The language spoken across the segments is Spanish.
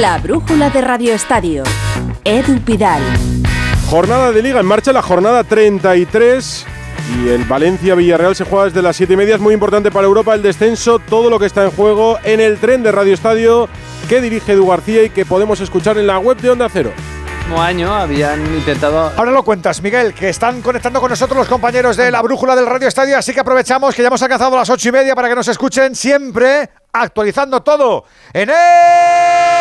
La brújula de Radio Estadio. Edu Pidal. Jornada de liga en marcha, la jornada 33. Y el Valencia-Villarreal se juega desde las 7 y media. Es muy importante para Europa el descenso, todo lo que está en juego en el tren de Radio Estadio que dirige Edu García y que podemos escuchar en la web de Onda Cero año habían intentado. Ahora lo cuentas, Miguel, que están conectando con nosotros los compañeros de la brújula del Radio Estadio, así que aprovechamos que ya hemos alcanzado las ocho y media para que nos escuchen siempre actualizando todo en el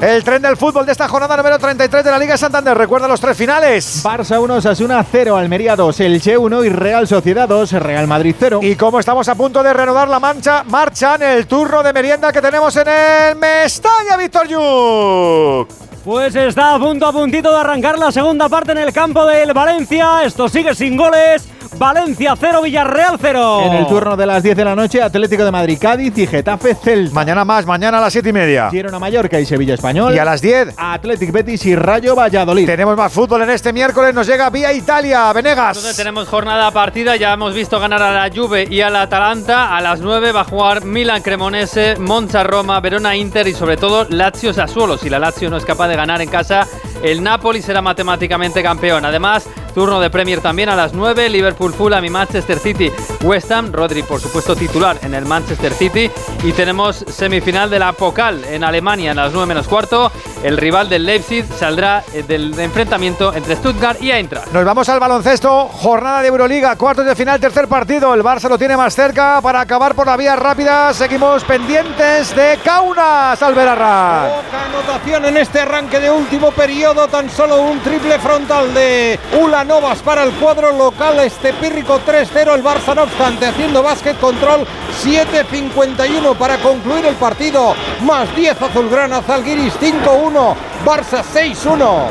El tren del fútbol de esta jornada número 33 de la Liga Santander. Recuerda los tres finales. Barça 1, Sasuna 0, Almería 2, Elche 1 y Real Sociedad 2, Real Madrid 0. Y como estamos a punto de renovar la mancha, marcha en el turno de merienda que tenemos en el Mestalla, Víctor Yuk. Pues está a punto, a puntito de arrancar la segunda parte en el campo del Valencia. Esto sigue sin goles. Valencia 0, Villarreal 0. En el turno de las 10 de la noche, Atlético de Madrid, Cádiz y Getafe Celta. Mañana más, mañana a las 7 y media. Girona Mallorca y Sevilla Español. Y a las 10, Atlético Betis y Rayo Valladolid. Tenemos más fútbol en este miércoles, nos llega vía Italia, Venegas. Entonces tenemos jornada partida, ya hemos visto ganar a la Juve y a la Atalanta. A las 9 va a jugar Milan Cremonese, Monza Roma, Verona Inter y sobre todo Lazio Sassuolo. Si la Lazio no es capaz de ganar en casa, el Napoli será matemáticamente campeón. Además, turno de Premier también a las 9, Liverpool Fulham y Manchester City West Ham, Rodri por supuesto titular en el Manchester City y tenemos semifinal de la Pokal en Alemania a las 9 menos cuarto. El rival del Leipzig saldrá eh, del enfrentamiento entre Stuttgart y Eintracht. Nos vamos al baloncesto, jornada de Euroliga, cuartos de final, tercer partido. El Barça lo tiene más cerca para acabar por la vía rápida. Seguimos pendientes de Kaunas, Alberarra. Poca anotación en este arranque de último periodo, tan solo un triple frontal de Ulanovas para el cuadro local. Este pírrico 3-0, el Barça no obstante haciendo básquet control 7-51 para concluir el partido. Más 10 Azulgrana, Zalgiris 5-1, Barça 6-1.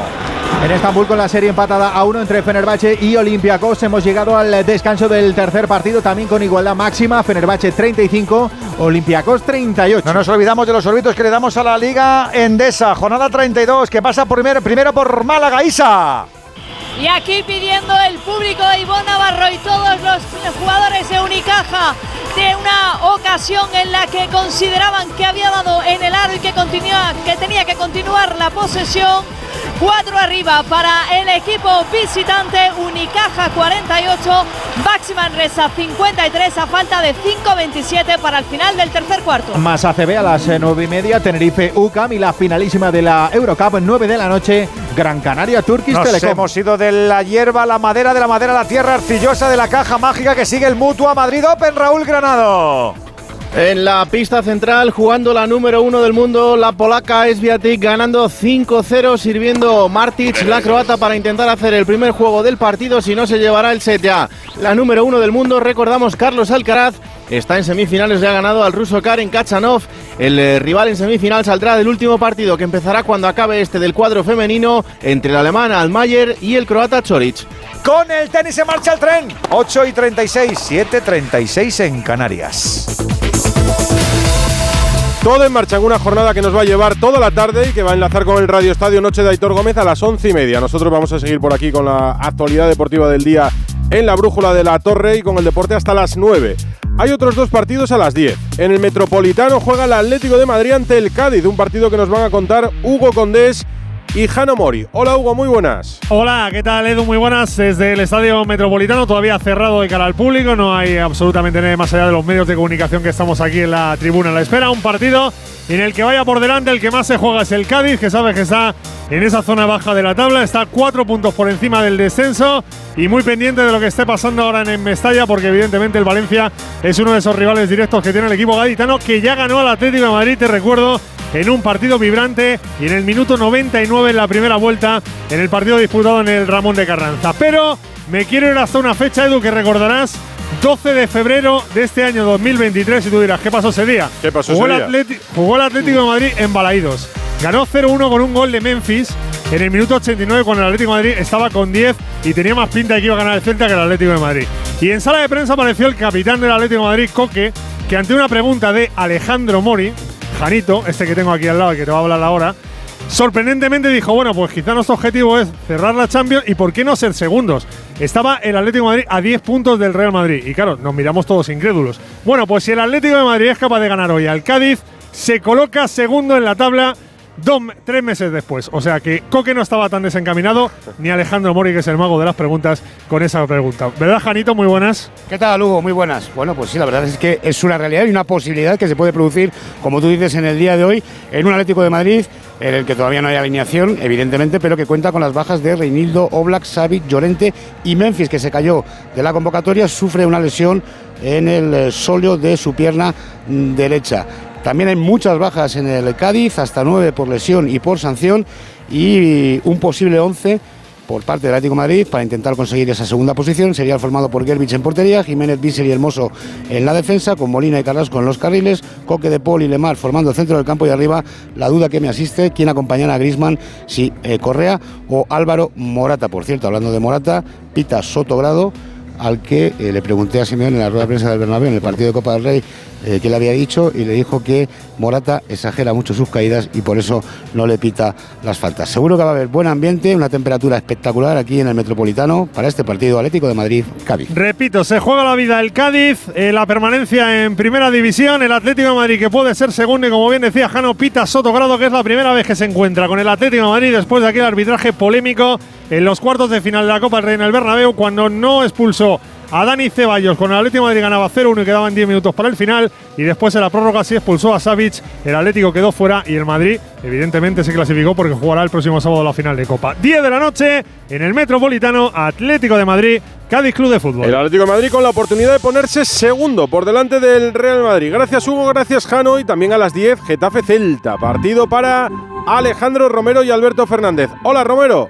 En Estambul con la serie empatada a uno entre Fenerbahce y Olympiacos hemos llegado al descanso del tercer partido también con igualdad máxima, Fenerbahce 35, Olympiacos 38. No nos olvidamos de los sorbitos que le damos a la Liga Endesa, jornada 32 que pasa primero, primero por Málaga Isa. Y aquí pidiendo el público de Ivonne Navarro y todos los jugadores de Unicaja de una ocasión en la que consideraban que había dado en el aro y que, tenía que continuar la posesión. Cuatro arriba para el equipo visitante, Unicaja 48, Baxi Reza 53 a falta de 5.27 para el final del tercer cuarto. Más ACB a las 9 y media, Tenerife UCAM y la finalísima de la Eurocup 9 de la noche, Gran Canaria Turkish Nos Telecom. hemos ido de la hierba, la madera, de la madera, la tierra arcillosa de la caja mágica que sigue el Mutua Madrid Open, Raúl Granado. En la pista central, jugando la número uno del mundo, la polaca Esviatic ganando 5-0, sirviendo Martic, la croata, para intentar hacer el primer juego del partido, si no se llevará el set ya. La número uno del mundo, recordamos, Carlos Alcaraz, está en semifinales, le ha ganado al ruso Karen Kachanov. El eh, rival en semifinal saldrá del último partido que empezará cuando acabe este del cuadro femenino entre el alemán Almayer y el croata Choric. Con el tenis se marcha el tren. 8 y 36, 7 36 en Canarias. Todo en marcha en una jornada que nos va a llevar toda la tarde y que va a enlazar con el Radio Estadio Noche de Aitor Gómez a las once y media. Nosotros vamos a seguir por aquí con la actualidad deportiva del día en la brújula de la Torre y con el deporte hasta las 9. Hay otros dos partidos a las 10. En el Metropolitano juega el Atlético de Madrid ante el Cádiz, un partido que nos van a contar Hugo Condés y Jano Mori. Hola Hugo, muy buenas. Hola, ¿qué tal Edu? Muy buenas. Desde el Estadio Metropolitano, todavía cerrado de cara al público, no hay absolutamente nada más allá de los medios de comunicación que estamos aquí en la tribuna. La espera, un partido en el que vaya por delante el que más se juega es el Cádiz, que sabe que está en esa zona baja de la tabla, está cuatro puntos por encima del descenso y muy pendiente de lo que esté pasando ahora en Mestalla, porque evidentemente el Valencia es uno de esos rivales directos que tiene el equipo gaditano, que ya ganó al Atlético de Madrid, te recuerdo, en un partido vibrante y en el minuto 99 en la primera vuelta en el partido disputado en el Ramón de Carranza. Pero me quiero ir hasta una fecha, Edu, que recordarás. 12 de febrero de este año 2023 y tú dirás, ¿qué pasó ese día? ¿Qué pasó jugó ese el día? Atleti- jugó el Atlético de Madrid en Balaídos. Ganó 0-1 con un gol de Memphis en el minuto 89 cuando el Atlético de Madrid estaba con 10 y tenía más pinta de que iba a ganar el Celta que el Atlético de Madrid. Y en sala de prensa apareció el capitán del Atlético de Madrid, Coque, que ante una pregunta de Alejandro Mori, Janito, este que tengo aquí al lado y que te va a hablar ahora, sorprendentemente dijo, bueno, pues quizá nuestro objetivo es cerrar la Champions y por qué no ser segundos. Estaba el Atlético de Madrid a 10 puntos del Real Madrid y claro, nos miramos todos incrédulos. Bueno, pues si el Atlético de Madrid es capaz de ganar hoy al Cádiz, se coloca segundo en la tabla dos, tres meses después. O sea que Coque no estaba tan desencaminado, ni Alejandro Mori, que es el mago de las preguntas, con esa pregunta. ¿Verdad, Janito? Muy buenas. ¿Qué tal, Hugo? Muy buenas. Bueno, pues sí, la verdad es que es una realidad y una posibilidad que se puede producir, como tú dices, en el día de hoy, en un Atlético de Madrid en el que todavía no hay alineación, evidentemente, pero que cuenta con las bajas de Reinildo, Oblak, Savic, Llorente y Memphis, que se cayó de la convocatoria, sufre una lesión en el sóleo de su pierna derecha. También hay muchas bajas en el Cádiz, hasta nueve por lesión y por sanción, y un posible once por parte del Atlético Madrid para intentar conseguir esa segunda posición. Sería formado por Gerbich en portería, Jiménez Vícer y Hermoso en la defensa, con Molina y Carrasco en los carriles, Coque de Paul y Lemar formando el centro del campo y arriba la duda que me asiste, quién acompañará a Grisman, si eh, Correa o Álvaro Morata. Por cierto, hablando de Morata, Pita Sotogrado al que eh, le pregunté a Simeón en la rueda de prensa del Bernabéu en el partido de Copa del Rey eh, que le había dicho y le dijo que Morata exagera mucho sus caídas y por eso no le pita las faltas. Seguro que va a haber buen ambiente, una temperatura espectacular aquí en el Metropolitano para este partido Atlético de Madrid-Cádiz. Repito, se juega la vida el Cádiz, eh, la permanencia en Primera División, el Atlético de Madrid que puede ser segundo y como bien decía Jano Pita Sotogrado que es la primera vez que se encuentra con el Atlético de Madrid después de aquel arbitraje polémico en los cuartos de final de la Copa del Rey en el Bernabéu cuando no expulsó a Dani Ceballos con el Atlético de Madrid ganaba 0-1 y quedaban 10 minutos para el final y después en la prórroga sí expulsó a Savic, el Atlético quedó fuera y el Madrid evidentemente se clasificó porque jugará el próximo sábado la final de Copa. 10 de la noche en el Metropolitano Atlético de Madrid, Cádiz Club de Fútbol. El Atlético de Madrid con la oportunidad de ponerse segundo por delante del Real Madrid. Gracias Hugo, gracias Jano y también a las 10 Getafe Celta. Partido para Alejandro Romero y Alberto Fernández. Hola Romero.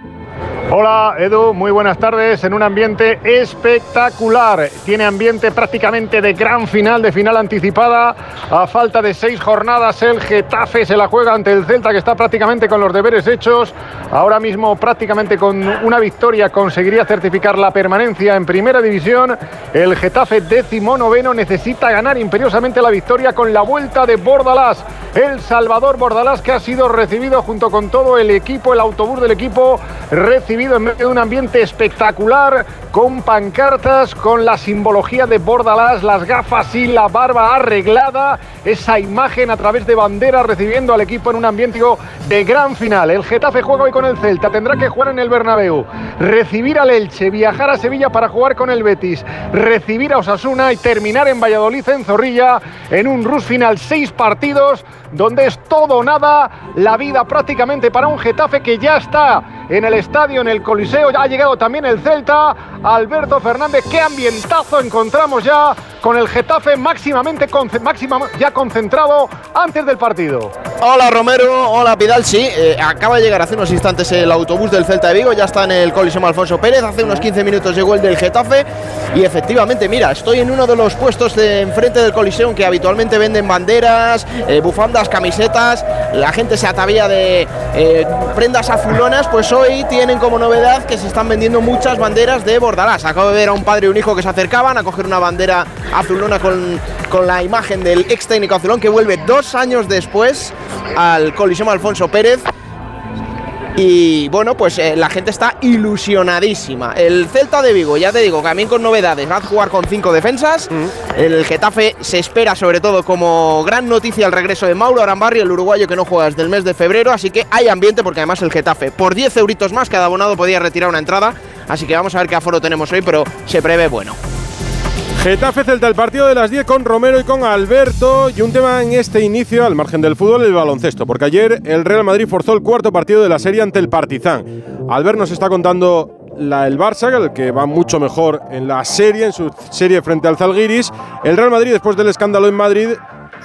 Hola Edu, muy buenas tardes en un ambiente espectacular. Tiene ambiente prácticamente de gran final, de final anticipada. A falta de seis jornadas el Getafe se la juega ante el Celta que está prácticamente con los deberes hechos. Ahora mismo prácticamente con una victoria conseguiría certificar la permanencia en primera división. El Getafe décimo noveno necesita ganar imperiosamente la victoria con la vuelta de Bordalás. El Salvador Bordalás que ha sido recibido junto con todo el equipo, el autobús del equipo, recibido en medio de un ambiente espectacular, con pancartas, con la simbología de Bordalás, las gafas y la barba arreglada, esa imagen a través de banderas recibiendo al equipo en un ambiente de gran final. El Getafe juega hoy con el Celta, tendrá que jugar en el Bernabéu, recibir al Elche, viajar a Sevilla para jugar con el Betis, recibir a Osasuna y terminar en Valladolid, en Zorrilla, en un Rus final, seis partidos donde es todo nada, la vida prácticamente para un Getafe que ya está en el estadio, en el Coliseo, ya ha llegado también el Celta, Alberto Fernández, qué ambientazo encontramos ya con el Getafe máximamente máxima, ya concentrado antes del partido. Hola Romero, hola Pidal, sí, eh, acaba de llegar hace unos instantes el autobús del Celta de Vigo, ya está en el Coliseo Alfonso Pérez, hace unos 15 minutos llegó el del Getafe. Y efectivamente, mira, estoy en uno de los puestos de enfrente del Coliseo que habitualmente venden banderas, eh, bufandas, camisetas, la gente se atavía de eh, prendas azulonas, pues hoy tienen como novedad que se están vendiendo muchas banderas de Bordalás. Acabo de ver a un padre y un hijo que se acercaban a coger una bandera azulona con, con la imagen del ex técnico azulón que vuelve dos años después al Coliseo Alfonso Pérez y bueno, pues eh, la gente está ilusionadísima. El Celta de Vigo, ya te digo, también con novedades, va a jugar con cinco defensas. El Getafe se espera sobre todo como gran noticia el regreso de Mauro Arambarri, el uruguayo que no juega desde el mes de febrero, así que hay ambiente porque además el Getafe por 10 euritos más cada abonado podía retirar una entrada, así que vamos a ver qué aforo tenemos hoy, pero se prevé bueno. Getafe Celta, el partido de las 10 con Romero y con Alberto. Y un tema en este inicio, al margen del fútbol, el baloncesto. Porque ayer el Real Madrid forzó el cuarto partido de la serie ante el Partizan. Albert nos está contando la, el Barça, el que va mucho mejor en la serie, en su serie frente al Zalgiris. El Real Madrid, después del escándalo en Madrid,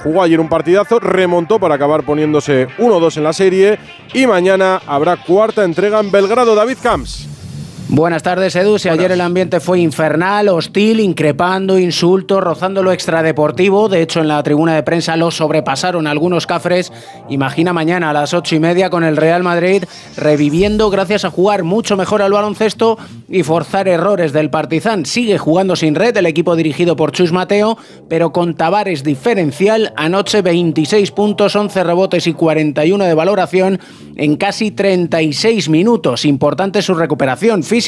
jugó ayer un partidazo, remontó para acabar poniéndose 1-2 en la serie. Y mañana habrá cuarta entrega en Belgrado. David Camps. Buenas tardes, Edu. Si ayer el ambiente fue infernal, hostil, increpando, insultos, rozando lo extradeportivo, de hecho en la tribuna de prensa lo sobrepasaron algunos cafres, imagina mañana a las ocho y media con el Real Madrid reviviendo gracias a jugar mucho mejor al baloncesto y forzar errores del Partizan. Sigue jugando sin red el equipo dirigido por Chus Mateo, pero con Tavares diferencial, anoche 26 puntos, 11 rebotes y 41 de valoración en casi 36 minutos. Importante su recuperación física.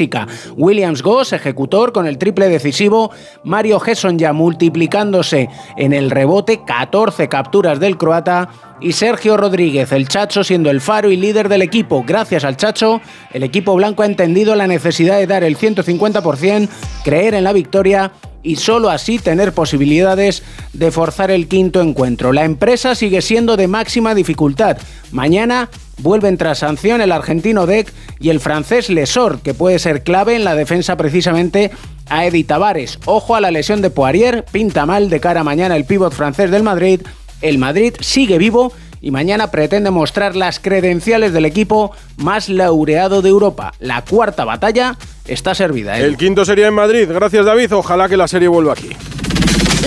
Williams Goss, ejecutor con el triple decisivo. Mario Gesson ya multiplicándose en el rebote, 14 capturas del croata. Y Sergio Rodríguez, el Chacho, siendo el faro y líder del equipo. Gracias al Chacho, el equipo blanco ha entendido la necesidad de dar el 150%, creer en la victoria y solo así tener posibilidades de forzar el quinto encuentro. La empresa sigue siendo de máxima dificultad. Mañana vuelven tras sanción el argentino Deck y el francés Lesor, que puede ser clave en la defensa precisamente a Edi Tavares. Ojo a la lesión de Poirier, pinta mal de cara mañana el pívot francés del Madrid. El Madrid sigue vivo y mañana pretende mostrar las credenciales del equipo más laureado de Europa. La cuarta batalla está servida. ¿eh? El quinto sería en Madrid. Gracias, David. Ojalá que la serie vuelva aquí.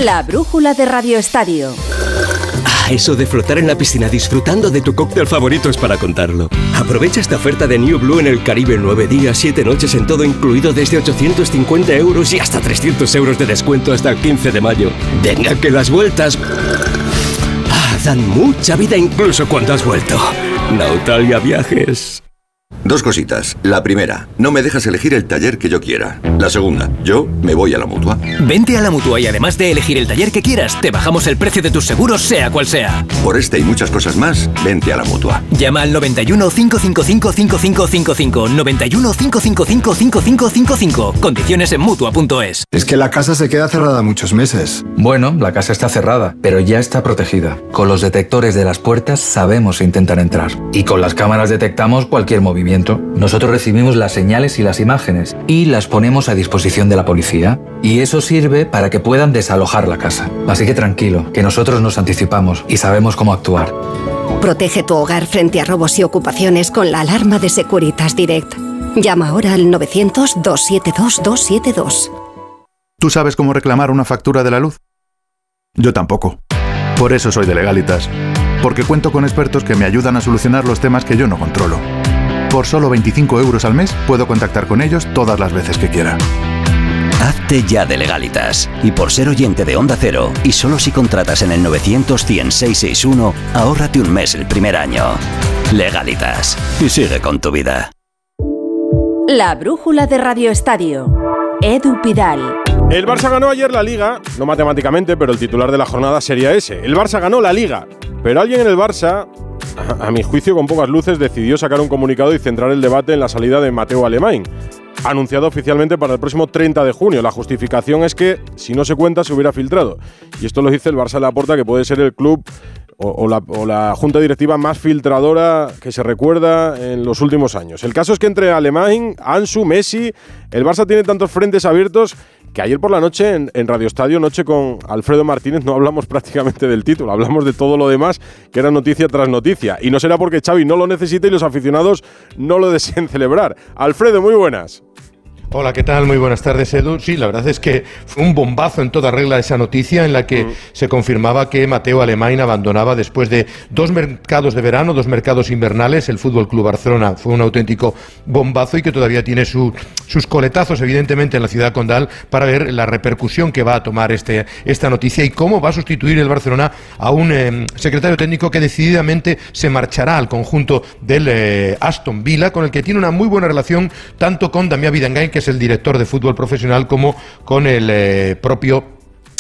La brújula de Radio Estadio. Ah, eso de flotar en la piscina disfrutando de tu cóctel favorito es para contarlo. Aprovecha esta oferta de New Blue en el Caribe. Nueve días, siete noches en todo incluido desde 850 euros y hasta 300 euros de descuento hasta el 15 de mayo. Venga, que las vueltas dan mucha vida incluso cuando has vuelto. Nautalia Viajes. Dos cositas. La primera, no me dejas elegir el taller que yo quiera. La segunda, yo me voy a la mutua. Vente a la mutua y además de elegir el taller que quieras, te bajamos el precio de tus seguros, sea cual sea. Por este y muchas cosas más, vente a la mutua. Llama al 91 555 5555. 91 555 5555. Condiciones en mutua.es. Es que la casa se queda cerrada muchos meses. Bueno, la casa está cerrada, pero ya está protegida. Con los detectores de las puertas sabemos intentar entrar. Y con las cámaras detectamos cualquier movimiento. Nosotros recibimos las señales y las imágenes y las ponemos a disposición de la policía. Y eso sirve para que puedan desalojar la casa. Así que tranquilo, que nosotros nos anticipamos y sabemos cómo actuar. Protege tu hogar frente a robos y ocupaciones con la alarma de Securitas Direct. Llama ahora al 900-272-272. ¿Tú sabes cómo reclamar una factura de la luz? Yo tampoco. Por eso soy de Legalitas. Porque cuento con expertos que me ayudan a solucionar los temas que yo no controlo. Por solo 25 euros al mes puedo contactar con ellos todas las veces que quiera. Hazte ya de legalitas. Y por ser oyente de Onda Cero, y solo si contratas en el 900-100-661, ahórrate un mes el primer año. Legalitas. Y sigue con tu vida. La brújula de Radio Estadio. Edu Pidal. El Barça ganó ayer la liga, no matemáticamente, pero el titular de la jornada sería ese. El Barça ganó la liga, pero alguien en el Barça, a, mi juicio con pocas luces, decidió sacar un comunicado y centrar el debate en la salida de Mateo Alemán, anunciado oficialmente para el próximo 30 de junio. La justificación es que si no se cuenta se hubiera filtrado. Y esto lo dice el Barça de la Porta, que puede ser el club o, o la, o la junta directiva más filtradora que se recuerda en los últimos años. El caso es que entre Alemán, Ansu, Messi, el Barça tiene tantos frentes abiertos que ayer por la noche en, Radio Estadio, noche con Alfredo Martínez, no hablamos prácticamente del título, hablamos de todo lo demás que era noticia tras noticia. Y no será porque Xavi no lo necesite y los aficionados no lo deseen celebrar. Alfredo, muy buenas. Hola, ¿qué tal? Muy buenas tardes, Edu. Sí, la verdad es que fue un bombazo en toda regla esa noticia en la que mm. se confirmaba que Mateo Alemán abandonaba después de dos mercados de verano, dos mercados invernales. El Fútbol Club Barcelona fue un auténtico bombazo y que todavía tiene su, sus coletazos, evidentemente, en la ciudad condal para ver la repercusión que va a tomar este, esta noticia y cómo va a sustituir el Barcelona a un eh, secretario técnico que decididamente se marchará al conjunto del eh, Aston Villa, con el que tiene una muy buena relación tanto con Damián Vidangain, que es el director de fútbol profesional, como con el eh, propio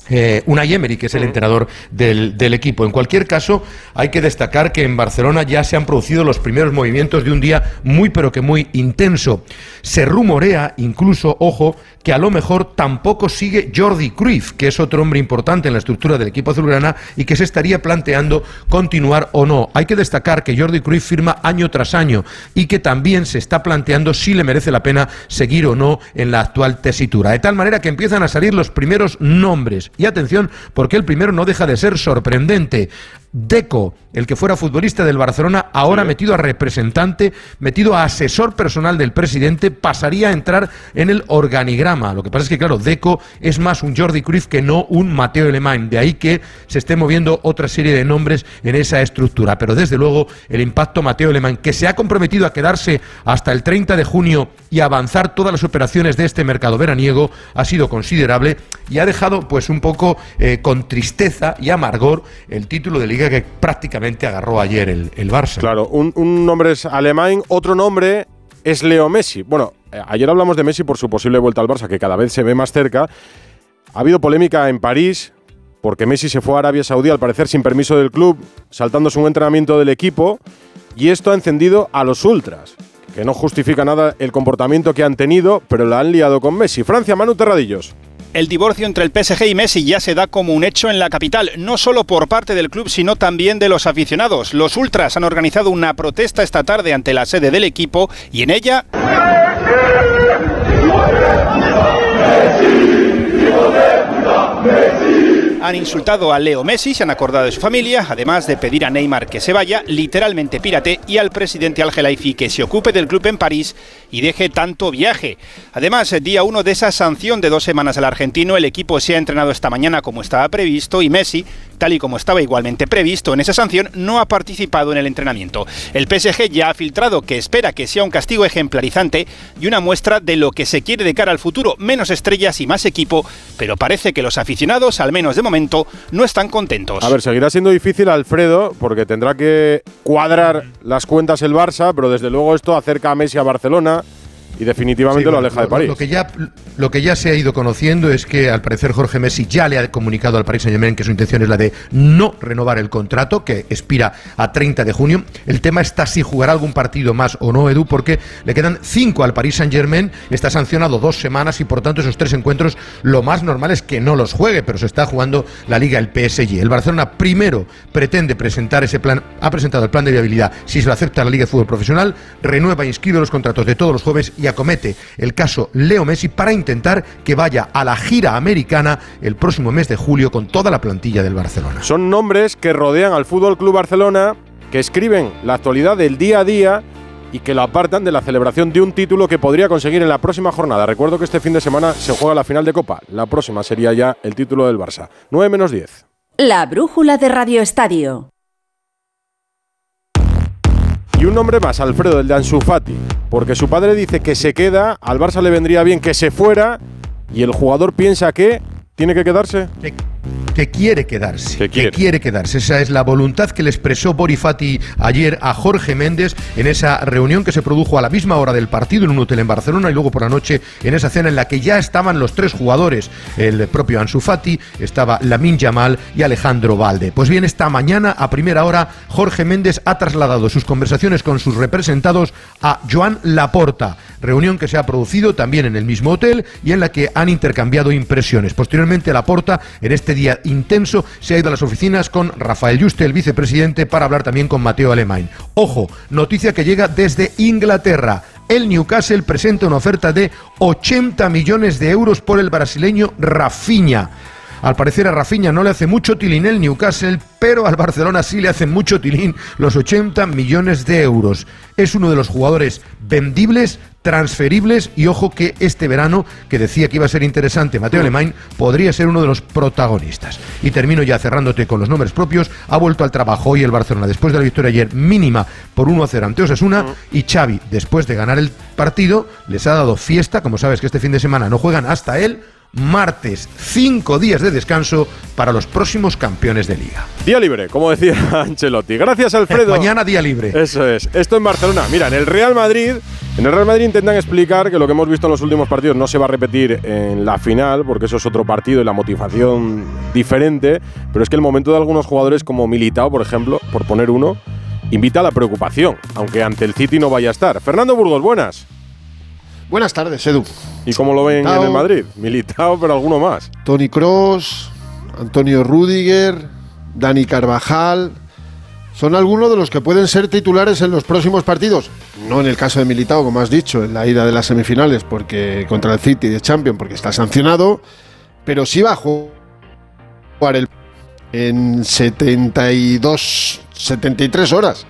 eh, Unai Emery, que es el entrenador del, del, equipo. En cualquier caso, hay que destacar que en Barcelona ya se han producido los primeros movimientos de un día muy, pero que muy intenso. Se rumorea, incluso, ojo, que a lo mejor tampoco sigue Jordi Cruyff, que es otro hombre importante en la estructura del equipo azulgrana y que se estaría planteando continuar o no. Hay que destacar que Jordi Cruyff firma año tras año y que también se está planteando si le merece la pena seguir o no en la actual tesitura. De tal manera que empiezan a salir los primeros nombres. Y atención, porque el primero no deja de ser sorprendente. Deco, el que fuera futbolista del Barcelona, ahora metido a representante, metido a asesor personal del presidente, pasaría a entrar en el organigrama. Lo que pasa es que, claro, Deco es más un Jordi Cruyff que no un Mateo Alemán. De ahí que se esté moviendo otra serie de nombres en esa estructura. Pero desde luego, el impacto Mateo Alemán, que se ha comprometido a quedarse hasta el 30 de junio y avanzar todas las operaciones de este mercado veraniego, ha sido considerable y ha dejado, pues, un poco eh, con tristeza y amargor el título de Liga que prácticamente agarró ayer el, el Barça. Claro, un, un nombre es alemán, otro nombre es Leo Messi. Bueno, ayer hablamos de Messi por su posible vuelta al Barça, que cada vez se ve más cerca. Ha habido polémica en París porque Messi se fue a Arabia Saudí al parecer sin permiso del club, saltándose un entrenamiento del equipo, y esto ha encendido a los ultras, que no justifica nada el comportamiento que han tenido, pero la han liado con Messi. Francia, Manu Terradillos. El divorcio entre el PSG y Messi ya se da como un hecho en la capital, no solo por parte del club, sino también de los aficionados. Los ultras han organizado una protesta esta tarde ante la sede del equipo y en ella... Han insultado a Leo Messi, se han acordado de su familia, además de pedir a Neymar que se vaya, literalmente pírate, y al presidente Al Khelaifi que se ocupe del club en París y deje tanto viaje. Además, día uno de esa sanción de dos semanas al argentino, el equipo se ha entrenado esta mañana como estaba previsto y Messi, tal y como estaba igualmente previsto en esa sanción, no ha participado en el entrenamiento. El PSG ya ha filtrado que espera que sea un castigo ejemplarizante y una muestra de lo que se quiere de cara al futuro, menos estrellas y más equipo, pero parece que los aficionados, al menos de momento, no están contentos. A ver, seguirá siendo difícil, Alfredo, porque tendrá que cuadrar las cuentas el Barça, pero desde luego esto acerca a Messi a Barcelona y definitivamente lo aleja de París. Lo que, ya, lo que ya se ha ido conociendo es que al parecer Jorge Messi ya le ha comunicado al Paris Saint-Germain que su intención es la de no renovar el contrato, que expira a 30 de junio. El tema está si jugará algún partido más o no, Edu, porque le quedan cinco al Paris Saint-Germain, está sancionado dos semanas y por tanto esos tres encuentros lo más normal es que no los juegue, pero se está jugando la liga el PSG. El Barcelona primero pretende presentar ese plan, ha presentado el plan de viabilidad, si se lo acepta la Liga de Fútbol Profesional, renueva e inscribe los contratos de todos los jóvenes y acomete el caso Leo Messi para intentar que vaya a la gira americana el próximo mes de julio con toda la plantilla del Barcelona. Son nombres que rodean al Fútbol Club Barcelona, que escriben la actualidad del día a día y que lo apartan de la celebración de un título que podría conseguir en la próxima jornada. Recuerdo que este fin de semana se juega la final de Copa. La próxima sería ya el título del Barça. 9 menos 10. La brújula de Radio Estadio. Y un nombre más, Alfredo, el de Ansu Fati. Porque su padre dice que se queda, al Barça le vendría bien que se fuera, y el jugador piensa que tiene que quedarse. Que quiere quedarse, que quiere. quedarse. Esa es la voluntad que le expresó Borifati ayer a Jorge Méndez en esa reunión que se produjo a la misma hora del partido en un hotel en Barcelona y luego por la noche en esa cena en la que ya estaban los tres jugadores, el propio Ansu Fati, estaba Lamin Yamal y Alejandro Valde. Pues bien, esta mañana a primera hora Jorge Méndez ha trasladado sus conversaciones con sus representados a Joan Laporta, reunión que se ha producido también en el mismo hotel y en la que han intercambiado impresiones. Posteriormente Laporta en este día intenso, se ha ido a las oficinas con Rafael Juste, el vicepresidente, para hablar también con Mateo Alemán. Ojo, noticia que llega desde Inglaterra. El Newcastle presenta una oferta de 80 millones de euros por el brasileño Rafinha. Al parecer a Rafinha no le hace mucho tilín el Newcastle, pero al Barcelona sí le hacen mucho tilín los 80 millones de euros. Es uno de los jugadores vendibles, transferibles y ojo que este verano, que decía que iba a ser interesante, Mateo Alemán podría ser uno de los protagonistas. Y termino ya cerrándote con los nombres propios. Ha vuelto al trabajo hoy el Barcelona después de la victoria ayer mínima por 1-0 ante Osasuna y Xavi, después de ganar el partido, les ha dado fiesta, como sabes que este fin de semana no juegan hasta él martes, cinco días de descanso para los próximos campeones de liga. Día libre, como decía Ancelotti. Gracias, Alfredo. Mañana día libre. Eso es. Esto en Barcelona. Mira, en el Real Madrid, en el Real Madrid intentan explicar que lo que hemos visto en los últimos partidos no se va a repetir en la final, porque eso es otro partido y la motivación diferente. Pero es que el momento de algunos jugadores como Militao, por ejemplo, por poner uno, invita a la preocupación, aunque ante el City no vaya a estar. Fernando Burgos, buenas. Buenas tardes, Edu. ¿Y cómo lo ven en el Madrid? Militado, pero alguno más. Tony Cross, Antonio Rudiger, Dani Carvajal. Son algunos de los que pueden ser titulares en los próximos partidos. No en el caso de Militao, como has dicho, en la ida de las semifinales porque contra el City de Champions, porque está sancionado. Pero sí va a jugar el, en 72, 73 horas.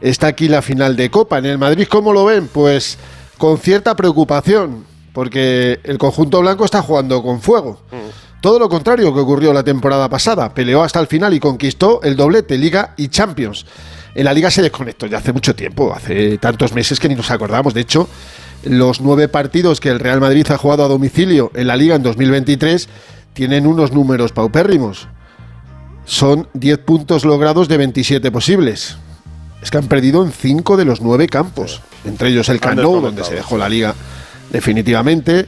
Está aquí la final de Copa. En el Madrid, ¿cómo lo ven? Pues con cierta preocupación, porque el conjunto blanco está jugando con fuego. Todo lo contrario que ocurrió la temporada pasada. Peleó hasta el final y conquistó el doblete, Liga y Champions. En la Liga se desconectó ya hace mucho tiempo, hace tantos meses que ni nos acordamos. De hecho, los nueve partidos que el Real Madrid ha jugado a domicilio en la Liga en 2023 tienen unos números paupérrimos. Son 10 puntos logrados de 27 posibles. Es que han perdido en 5 de los 9 campos, entre ellos el Camp donde se dejó la Liga definitivamente,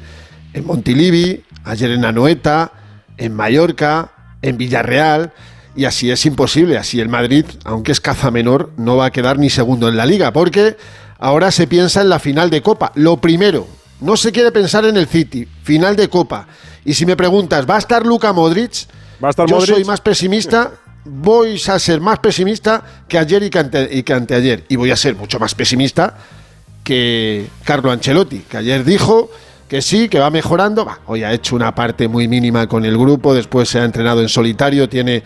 en Montilivi, ayer en Anoeta, en Mallorca, en Villarreal, y así es imposible. Así el Madrid, aunque es caza menor, no va a quedar ni segundo en la liga, porque ahora se piensa en la final de Copa. Lo primero, no se quiere pensar en el City, final de Copa. Y si me preguntas, ¿va a estar Luka Modric? ¿Va a estar Yo soy más pesimista. Voy a ser más pesimista que ayer y que, y que anteayer. Y voy a ser mucho más pesimista que Carlo Ancelotti, que ayer dijo que sí, que va mejorando. hoy ha hecho una parte muy mínima con el grupo, después se ha entrenado en solitario, tiene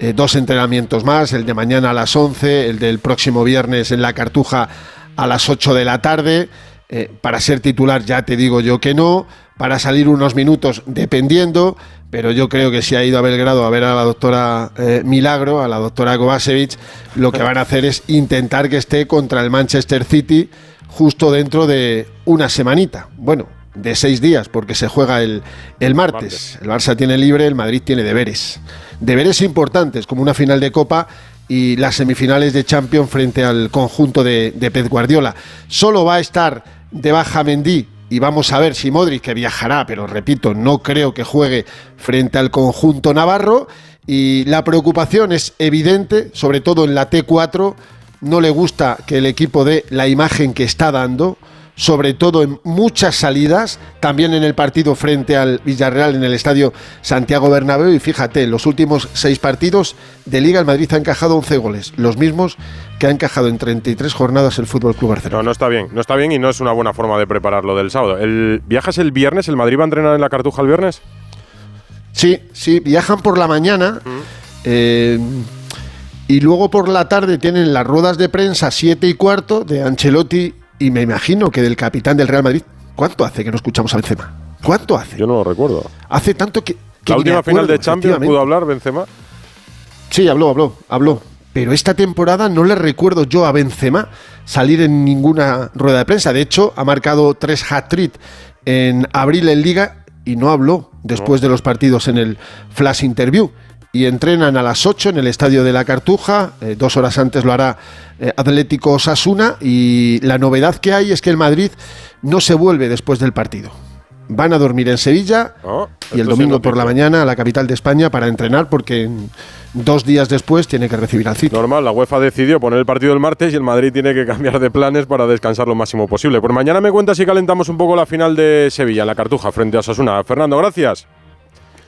eh, dos entrenamientos más, el de mañana a las 11, el del próximo viernes en la Cartuja a las 8 de la tarde. Eh, para ser titular ya te digo yo que no, para salir unos minutos dependiendo, pero yo creo que si ha ido a Belgrado a ver a la doctora eh, Milagro, a la doctora Kovacevic, lo que van a hacer es intentar que esté contra el Manchester City justo dentro de una semanita. Bueno, de seis días, porque se juega el, el martes. El Barça tiene libre, el Madrid tiene deberes. Deberes importantes, como una final de Copa y las semifinales de Champions frente al conjunto de, de Pez Guardiola. Solo va a estar de baja Mendy y vamos a ver si Modric, que viajará, pero repito, no creo que juegue frente al conjunto navarro. Y la preocupación es evidente, sobre todo en la T4. No le gusta que el equipo dé la imagen que está dando sobre todo en muchas salidas, también en el partido frente al Villarreal en el estadio Santiago Bernabéu. Y fíjate, en los últimos seis partidos de Liga, el Madrid ha encajado 11 goles, los mismos que ha encajado en 33 jornadas el Fútbol Club Barcelona. No, no está bien, no está bien y no es una buena forma de prepararlo del sábado. El, ¿Viajas el viernes? ¿El Madrid va a entrenar en la Cartuja el viernes? Sí, sí, viajan por la mañana. Eh, y luego por la tarde tienen las ruedas de prensa 7 y cuarto de Ancelotti y me imagino que del capitán del Real Madrid. ¿Cuánto hace que no escuchamos a Benzema? ¿Cuánto hace? Yo no lo recuerdo. Hace tanto que. ¿La última final de Champions pudo hablar Benzema? Sí, habló, habló, habló. Pero esta temporada no le recuerdo yo a Benzema salir en ninguna rueda de prensa. De hecho, ha marcado tres hat-trick en abril en Liga y no habló después de los partidos en el flash interview y entrenan a las 8 en el estadio de la Cartuja. Eh, dos horas antes lo hará eh, Atlético Osasuna. Y la novedad que hay es que el Madrid no se vuelve después del partido. Van a dormir en Sevilla Oh, y el domingo por la mañana a la capital de España para entrenar porque dos días después tiene que recibir al City. Normal, la UEFA decidió poner el partido el martes y el Madrid tiene que cambiar de planes para descansar lo máximo posible. Pues mañana me cuentas si calentamos un poco la final de Sevilla, en la Cartuja, frente a Osasuna. Fernando, gracias.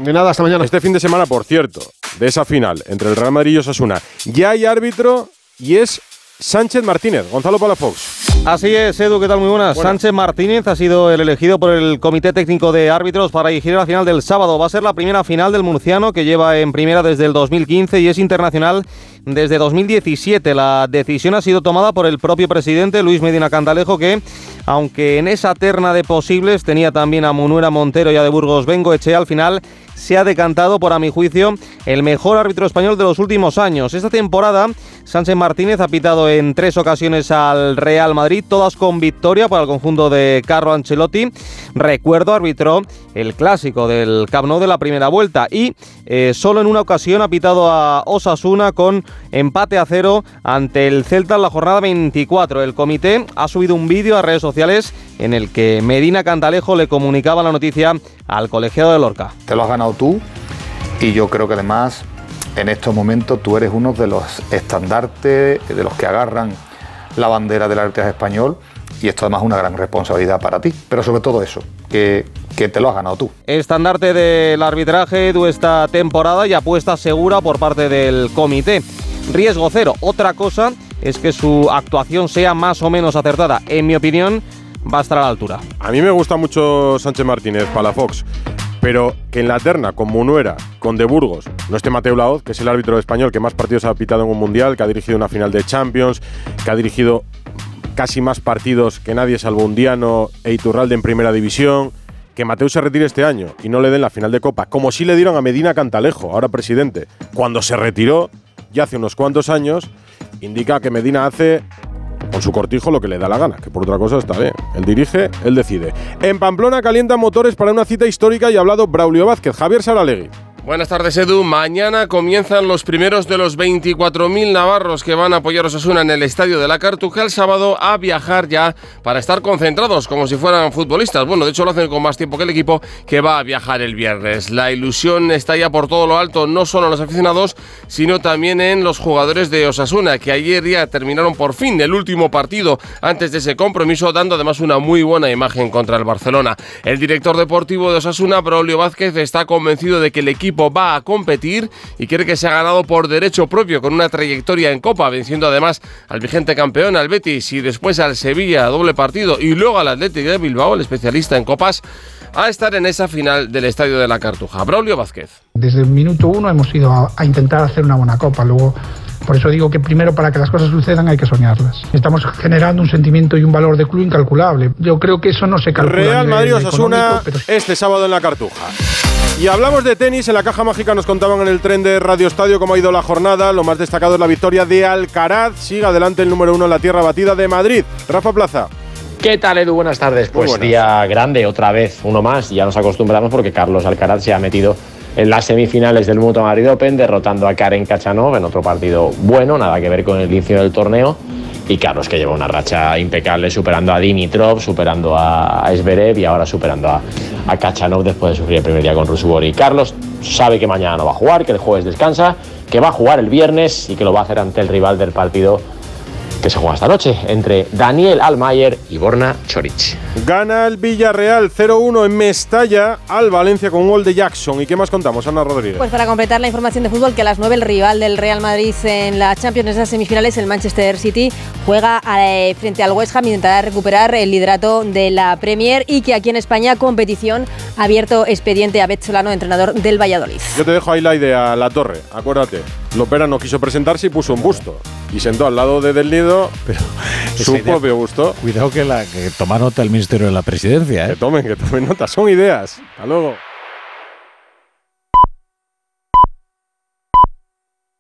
De nada, hasta mañana. Este fin de semana, por cierto, de esa final entre el Real Madrid y Osasuna, ya hay árbitro y es Sánchez Martínez. Gonzalo Palafox. Así es, Edu, ¿qué tal? Muy buenas. Sánchez Martínez ha sido el elegido por el Comité Técnico de Árbitros para dirigir la final del sábado. Va a ser la primera final del murciano que lleva en primera desde el 2015 y es internacional desde 2017. La decisión ha sido tomada por el propio presidente Luis Medina Cantalejo que, aunque en esa terna de posibles tenía también a Munuera Montero y a de Burgos Bengo Eche, al final se ha decantado por, a mi juicio, el mejor árbitro español de los últimos años. Esta temporada, Sánchez Martínez ha pitado en tres ocasiones al Real Madrid, todas con victoria para el conjunto de Carlo Ancelotti. Recuerdo, arbitró el clásico del Camp Nou de la primera vuelta y eh, solo en una ocasión ha pitado a Osasuna con empate a cero ante el Celta en la jornada 24. El comité ha subido un vídeo a redes sociales en el que Medina Cantalejo le comunicaba la noticia al colegiado de Lorca. Te lo has ganado tú y yo creo que además en estos momentos tú eres uno de los estandartes, de los que agarran la bandera del arte español y esto además es una gran responsabilidad para ti. Pero sobre todo eso, que, que te lo has ganado tú. Estandarte del arbitraje Edu esta temporada y apuesta segura por parte del comité. Riesgo cero. Otra cosa es que su actuación sea más o menos acertada. En mi opinión, va a estar a la altura. A mí me gusta mucho Sánchez Martínez, Palafox. Pero que en la terna, con Munuera, con De Burgos, no esté Mateo Laoz, que es el árbitro español que más partidos ha pitado en un mundial, que ha dirigido una final de Champions, que ha dirigido casi más partidos que nadie salvo un Diano e Iturralde en primera división. Que Mateo se retire este año y no le den la final de Copa, como si le dieron a Medina Cantalejo, ahora presidente, cuando se retiró ya hace unos cuantos años, indica que Medina hace con su cortijo lo que le da la gana, que por otra cosa está bien. Él dirige, él decide. En Pamplona calientan motores para una cita histórica y ha hablado Braulio Vázquez, Javier Saralegui. Buenas tardes, Edu. Mañana comienzan los primeros de los 24.000 navarros que van a apoyar a Osasuna en el estadio de la Cartuja el sábado a viajar ya para estar concentrados como si fueran futbolistas. Bueno, de hecho lo hacen con más tiempo que el equipo que va a viajar el viernes. La ilusión está ya por todo lo alto, no solo en los aficionados, sino también en los jugadores de Osasuna, que ayer ya terminaron por fin el último partido antes de ese compromiso, dando además una muy buena imagen contra el Barcelona. El director deportivo de Osasuna, Braulio Vázquez, está convencido de que el equipo va a competir y cree que se ha ganado por derecho propio con una trayectoria en Copa, venciendo además al vigente campeón, al Betis y después al Sevilla, doble partido, y luego al Atlético de Bilbao, el especialista en Copas, a estar en esa final del Estadio de la Cartuja. Braulio Vázquez. Desde el minuto uno hemos ido a intentar hacer una buena Copa, luego por eso digo que primero para que las cosas sucedan hay que soñarlas. Estamos generando un sentimiento y un valor de club incalculable. Yo creo que eso no se calcula. Real Madrid Osasuna pero este sábado en la Cartuja. Y hablamos de tenis, en la caja mágica nos contaban en el tren de Radio Estadio cómo ha ido la jornada. Lo más destacado es la victoria de Alcaraz. Sigue adelante el número uno en la tierra batida de Madrid. Rafa Plaza. ¿Qué tal, Edu? Buenas tardes. Pues buenas. día grande, otra vez, uno más. Ya nos acostumbramos porque Carlos Alcaraz se ha metido en las semifinales del Mutua Madrid Open, derrotando a Karen Kachanov en otro partido bueno, nada que ver con el inicio del torneo. Y Carlos que lleva una racha impecable, superando a Dimitrov, superando a Esberev y ahora superando a, a Kachanov después de sufrir el primer día con Rusubori. Carlos sabe que mañana no va a jugar, que el jueves descansa, que va a jugar el viernes y que lo va a hacer ante el rival del partido que se juega esta noche entre Daniel Almayer y Borna Choric. Gana el Villarreal 0-1 en Mestalla al Valencia con un gol de Jackson. ¿Y qué más contamos, Ana Rodríguez? Pues para completar la información de fútbol, que a las 9 el rival del Real Madrid en la Champions, en esas semifinales, el Manchester City, juega eh, frente al West Ham y intentará recuperar el liderato de la Premier y que aquí en España, competición, ha abierto expediente a Bet Solano, entrenador del Valladolid. Yo te dejo ahí la idea, la torre. Acuérdate, Lopera no quiso presentarse y puso un busto. Y sentó al lado de Del Nido su idea- propio busto. Cuidado que, la, que toma nota el Ministerio de la Presidencia. ¿eh? Que tomen, que tomen nota. Son ideas. Hasta luego.